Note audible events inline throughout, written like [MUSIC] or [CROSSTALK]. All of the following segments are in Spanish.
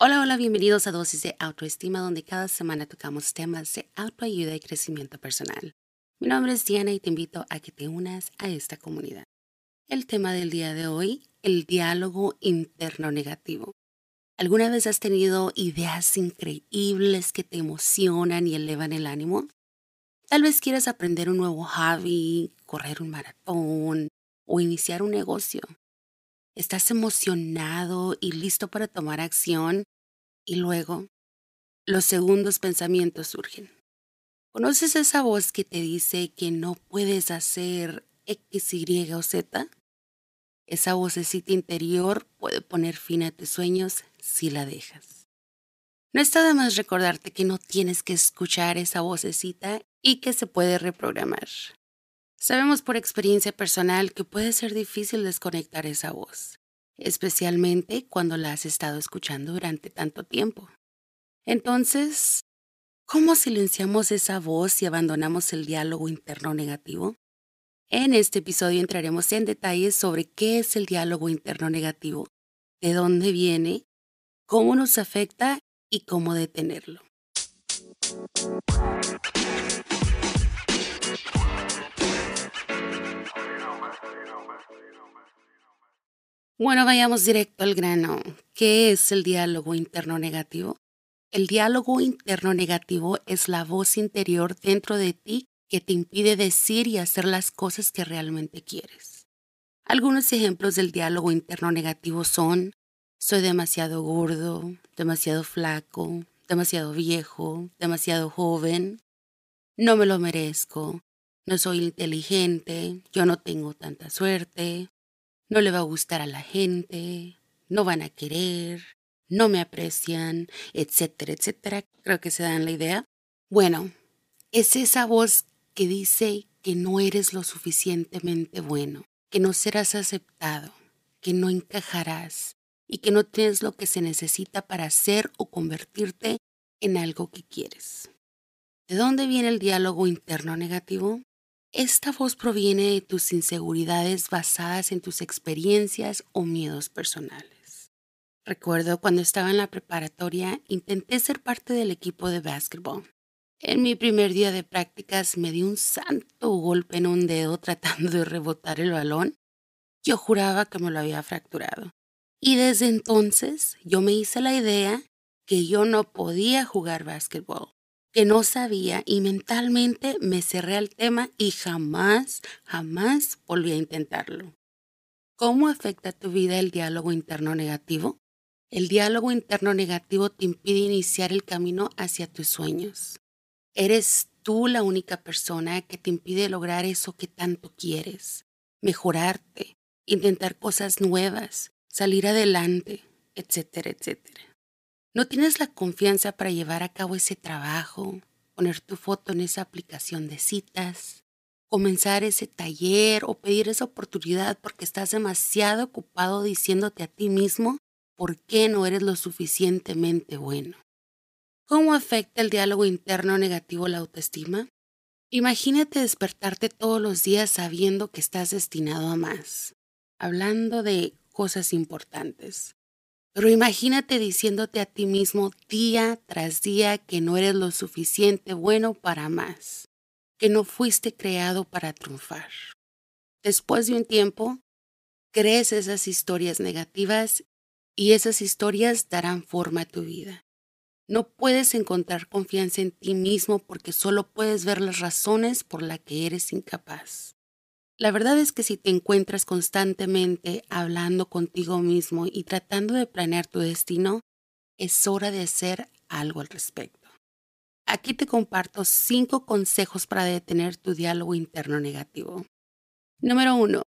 Hola, hola, bienvenidos a Dosis de Autoestima, donde cada semana tocamos temas de autoayuda y crecimiento personal. Mi nombre es Diana y te invito a que te unas a esta comunidad. El tema del día de hoy, el diálogo interno negativo. ¿Alguna vez has tenido ideas increíbles que te emocionan y elevan el ánimo? Tal vez quieras aprender un nuevo hobby, correr un maratón o iniciar un negocio. Estás emocionado y listo para tomar acción y luego los segundos pensamientos surgen. ¿Conoces esa voz que te dice que no puedes hacer X, Y o Z? Esa vocecita interior puede poner fin a tus sueños si la dejas. No está de más recordarte que no tienes que escuchar esa vocecita y que se puede reprogramar. Sabemos por experiencia personal que puede ser difícil desconectar esa voz, especialmente cuando la has estado escuchando durante tanto tiempo. Entonces, ¿cómo silenciamos esa voz y abandonamos el diálogo interno negativo? En este episodio entraremos en detalles sobre qué es el diálogo interno negativo, de dónde viene, cómo nos afecta y cómo detenerlo. Bueno, vayamos directo al grano. ¿Qué es el diálogo interno negativo? El diálogo interno negativo es la voz interior dentro de ti que te impide decir y hacer las cosas que realmente quieres. Algunos ejemplos del diálogo interno negativo son soy demasiado gordo, demasiado flaco, demasiado viejo, demasiado joven, no me lo merezco, no soy inteligente, yo no tengo tanta suerte, no le va a gustar a la gente, no van a querer, no me aprecian, etcétera, etcétera. Creo que se dan la idea. Bueno, es esa voz que dice que no eres lo suficientemente bueno, que no serás aceptado, que no encajarás y que no tienes lo que se necesita para ser o convertirte en algo que quieres. ¿De dónde viene el diálogo interno negativo? Esta voz proviene de tus inseguridades basadas en tus experiencias o miedos personales. Recuerdo cuando estaba en la preparatoria intenté ser parte del equipo de básquetbol. En mi primer día de prácticas me di un santo golpe en un dedo [LAUGHS] tratando de rebotar el balón. Yo juraba que me lo había fracturado. Y desde entonces yo me hice la idea que yo no podía jugar básquetbol que no sabía y mentalmente me cerré al tema y jamás, jamás volví a intentarlo. ¿Cómo afecta tu vida el diálogo interno negativo? El diálogo interno negativo te impide iniciar el camino hacia tus sueños. Eres tú la única persona que te impide lograr eso que tanto quieres, mejorarte, intentar cosas nuevas, salir adelante, etcétera, etcétera. No tienes la confianza para llevar a cabo ese trabajo, poner tu foto en esa aplicación de citas, comenzar ese taller o pedir esa oportunidad porque estás demasiado ocupado diciéndote a ti mismo por qué no eres lo suficientemente bueno. ¿Cómo afecta el diálogo interno negativo la autoestima? Imagínate despertarte todos los días sabiendo que estás destinado a más, hablando de cosas importantes. Pero imagínate diciéndote a ti mismo día tras día que no eres lo suficiente bueno para más, que no fuiste creado para triunfar. Después de un tiempo, crees esas historias negativas y esas historias darán forma a tu vida. No puedes encontrar confianza en ti mismo porque solo puedes ver las razones por las que eres incapaz. La verdad es que si te encuentras constantemente hablando contigo mismo y tratando de planear tu destino, es hora de hacer algo al respecto. Aquí te comparto cinco consejos para detener tu diálogo interno negativo. Número uno,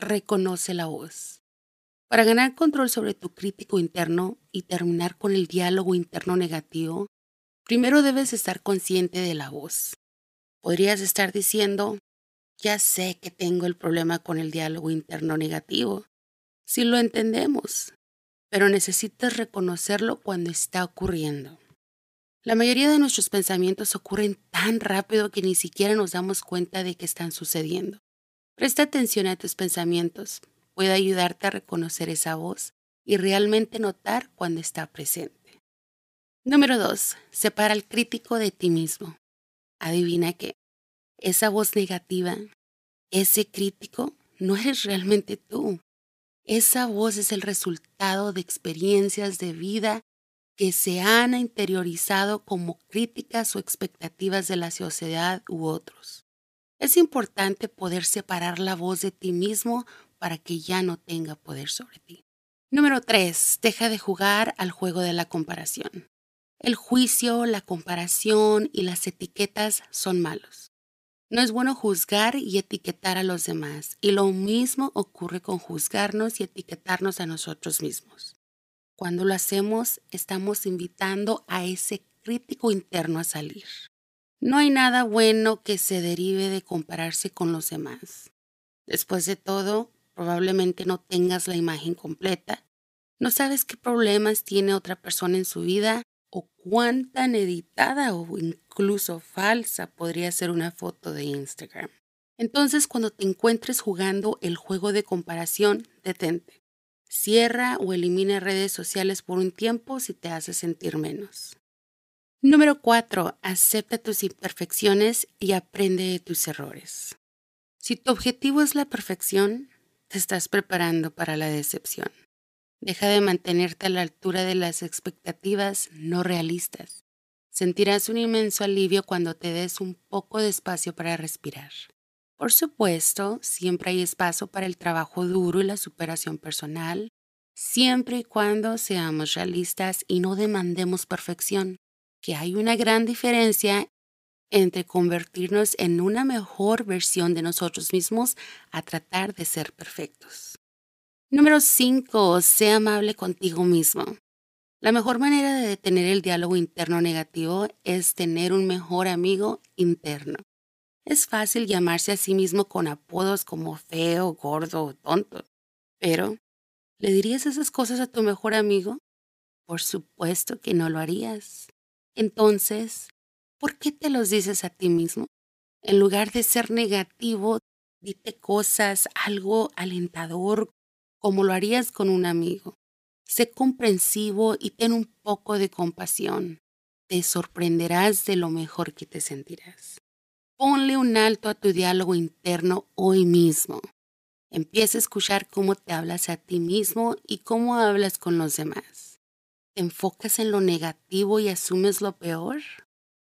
reconoce la voz. Para ganar control sobre tu crítico interno y terminar con el diálogo interno negativo, primero debes estar consciente de la voz. Podrías estar diciendo, ya sé que tengo el problema con el diálogo interno negativo. Si lo entendemos, pero necesitas reconocerlo cuando está ocurriendo. La mayoría de nuestros pensamientos ocurren tan rápido que ni siquiera nos damos cuenta de que están sucediendo. Presta atención a tus pensamientos. Puede ayudarte a reconocer esa voz y realmente notar cuando está presente. Número 2. Separa al crítico de ti mismo. Adivina que esa voz negativa, ese crítico, no eres realmente tú. Esa voz es el resultado de experiencias de vida que se han interiorizado como críticas o expectativas de la sociedad u otros. Es importante poder separar la voz de ti mismo para que ya no tenga poder sobre ti. Número 3. Deja de jugar al juego de la comparación. El juicio, la comparación y las etiquetas son malos. No es bueno juzgar y etiquetar a los demás, y lo mismo ocurre con juzgarnos y etiquetarnos a nosotros mismos. Cuando lo hacemos, estamos invitando a ese crítico interno a salir. No hay nada bueno que se derive de compararse con los demás. Después de todo, probablemente no tengas la imagen completa, no sabes qué problemas tiene otra persona en su vida o cuán tan editada o incluso falsa podría ser una foto de Instagram. Entonces, cuando te encuentres jugando el juego de comparación, detente. Cierra o elimina redes sociales por un tiempo si te hace sentir menos. Número 4. Acepta tus imperfecciones y aprende de tus errores. Si tu objetivo es la perfección, te estás preparando para la decepción. Deja de mantenerte a la altura de las expectativas no realistas. Sentirás un inmenso alivio cuando te des un poco de espacio para respirar. Por supuesto, siempre hay espacio para el trabajo duro y la superación personal, siempre y cuando seamos realistas y no demandemos perfección, que hay una gran diferencia entre convertirnos en una mejor versión de nosotros mismos a tratar de ser perfectos. Número 5. Sea amable contigo mismo. La mejor manera de detener el diálogo interno negativo es tener un mejor amigo interno. Es fácil llamarse a sí mismo con apodos como feo, gordo o tonto, pero ¿le dirías esas cosas a tu mejor amigo? Por supuesto que no lo harías. Entonces, ¿por qué te los dices a ti mismo? En lugar de ser negativo, dite cosas, algo alentador, como lo harías con un amigo. Sé comprensivo y ten un poco de compasión. Te sorprenderás de lo mejor que te sentirás. Ponle un alto a tu diálogo interno hoy mismo. Empieza a escuchar cómo te hablas a ti mismo y cómo hablas con los demás. ¿Te enfocas en lo negativo y asumes lo peor?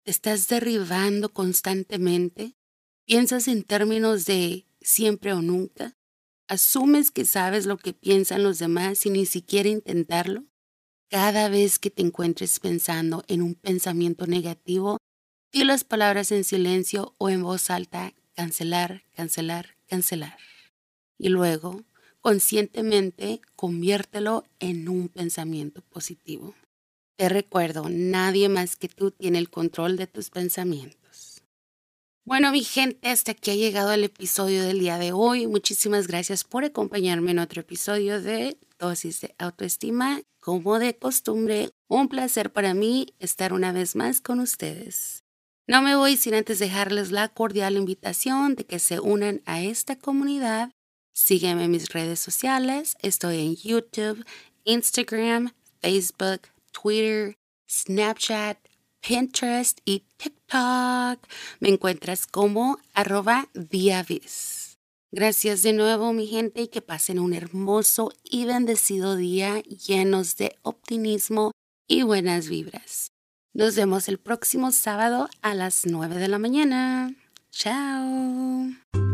¿Te estás derribando constantemente? ¿Piensas en términos de siempre o nunca? ¿Asumes que sabes lo que piensan los demás sin ni siquiera intentarlo? Cada vez que te encuentres pensando en un pensamiento negativo, di las palabras en silencio o en voz alta, cancelar, cancelar, cancelar. Y luego, conscientemente, conviértelo en un pensamiento positivo. Te recuerdo, nadie más que tú tiene el control de tus pensamientos. Bueno, mi gente, hasta aquí ha llegado el episodio del día de hoy. Muchísimas gracias por acompañarme en otro episodio de Dosis de Autoestima. Como de costumbre, un placer para mí estar una vez más con ustedes. No me voy sin antes dejarles la cordial invitación de que se unan a esta comunidad. Sígueme en mis redes sociales. Estoy en YouTube, Instagram, Facebook, Twitter, Snapchat, Pinterest y Me encuentras como arroba diavis. Gracias de nuevo mi gente y que pasen un hermoso y bendecido día llenos de optimismo y buenas vibras. Nos vemos el próximo sábado a las 9 de la mañana. Chao.